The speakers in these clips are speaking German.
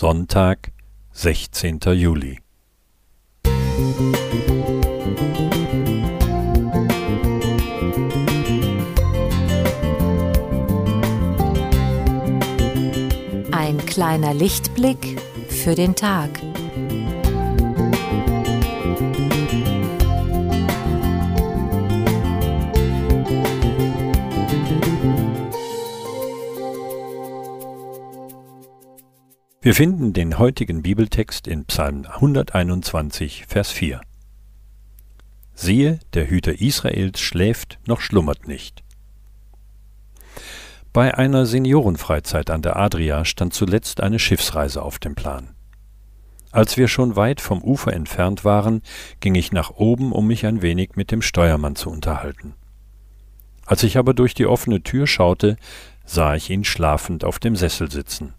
Sonntag, 16. Juli. Ein kleiner Lichtblick für den Tag. Wir finden den heutigen Bibeltext in Psalm 121, Vers 4. Siehe, der Hüter Israels schläft noch schlummert nicht. Bei einer Seniorenfreizeit an der Adria stand zuletzt eine Schiffsreise auf dem Plan. Als wir schon weit vom Ufer entfernt waren, ging ich nach oben, um mich ein wenig mit dem Steuermann zu unterhalten. Als ich aber durch die offene Tür schaute, sah ich ihn schlafend auf dem Sessel sitzen.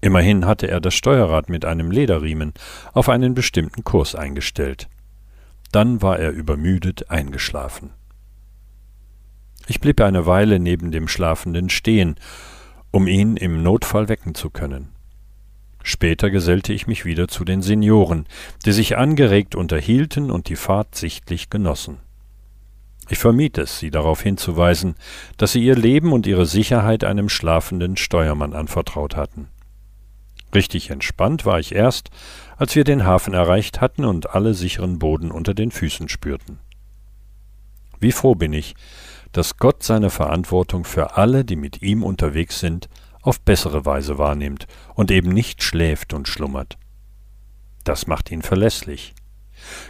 Immerhin hatte er das Steuerrad mit einem Lederriemen auf einen bestimmten Kurs eingestellt. Dann war er übermüdet eingeschlafen. Ich blieb eine Weile neben dem Schlafenden stehen, um ihn im Notfall wecken zu können. Später gesellte ich mich wieder zu den Senioren, die sich angeregt unterhielten und die Fahrt sichtlich genossen. Ich vermied es, sie darauf hinzuweisen, dass sie ihr Leben und ihre Sicherheit einem schlafenden Steuermann anvertraut hatten. Richtig entspannt war ich erst, als wir den Hafen erreicht hatten und alle sicheren Boden unter den Füßen spürten. Wie froh bin ich, dass Gott seine Verantwortung für alle, die mit ihm unterwegs sind, auf bessere Weise wahrnimmt und eben nicht schläft und schlummert. Das macht ihn verlässlich.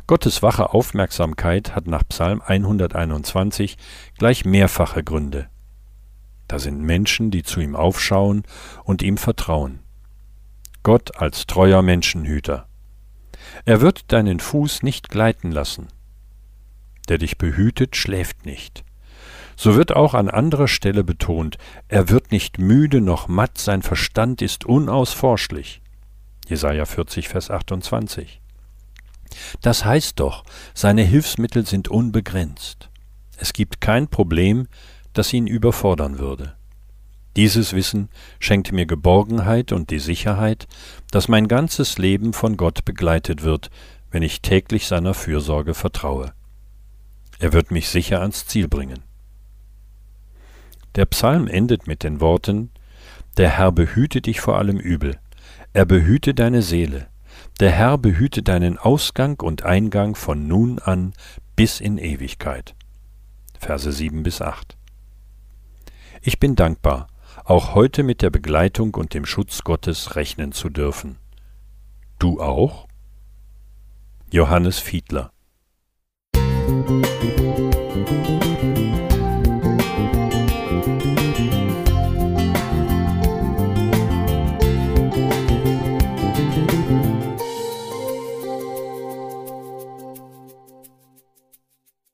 Gottes wache Aufmerksamkeit hat nach Psalm 121 gleich mehrfache Gründe. Da sind Menschen, die zu ihm aufschauen und ihm vertrauen. Gott als treuer Menschenhüter. Er wird deinen Fuß nicht gleiten lassen. Der dich behütet, schläft nicht. So wird auch an anderer Stelle betont, er wird nicht müde noch matt, sein Verstand ist unausforschlich. Jesaja 40, Vers 28. Das heißt doch, seine Hilfsmittel sind unbegrenzt. Es gibt kein Problem, das ihn überfordern würde. Dieses Wissen schenkt mir Geborgenheit und die Sicherheit, dass mein ganzes Leben von Gott begleitet wird, wenn ich täglich seiner Fürsorge vertraue. Er wird mich sicher ans Ziel bringen. Der Psalm endet mit den Worten Der Herr behüte dich vor allem Übel, er behüte deine Seele, der Herr behüte deinen Ausgang und Eingang von nun an bis in Ewigkeit. Verse 7 bis 8. Ich bin dankbar, auch heute mit der Begleitung und dem Schutz Gottes rechnen zu dürfen. Du auch? Johannes Fiedler